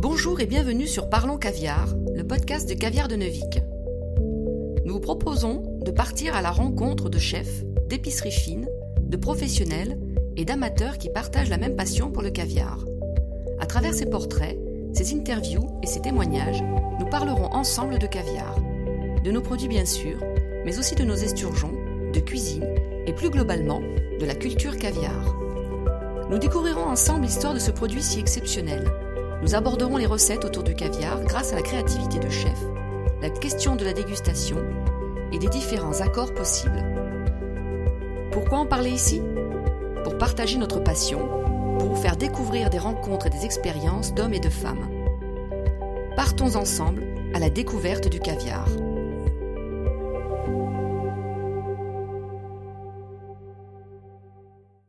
Bonjour et bienvenue sur Parlons Caviar, le podcast de Caviar de Neuvik. Nous vous proposons de partir à la rencontre de chefs, d'épiceries fines, de professionnels et d'amateurs qui partagent la même passion pour le caviar. À travers ces portraits, ces interviews et ces témoignages, nous parlerons ensemble de caviar, de nos produits bien sûr, mais aussi de nos esturgeons, de cuisine et plus globalement de la culture caviar. Nous découvrirons ensemble l'histoire de ce produit si exceptionnel. Nous aborderons les recettes autour du caviar grâce à la créativité de chef, la question de la dégustation et des différents accords possibles. Pourquoi en parler ici? Pour partager notre passion, pour vous faire découvrir des rencontres et des expériences d'hommes et de femmes. Partons ensemble à la découverte du caviar.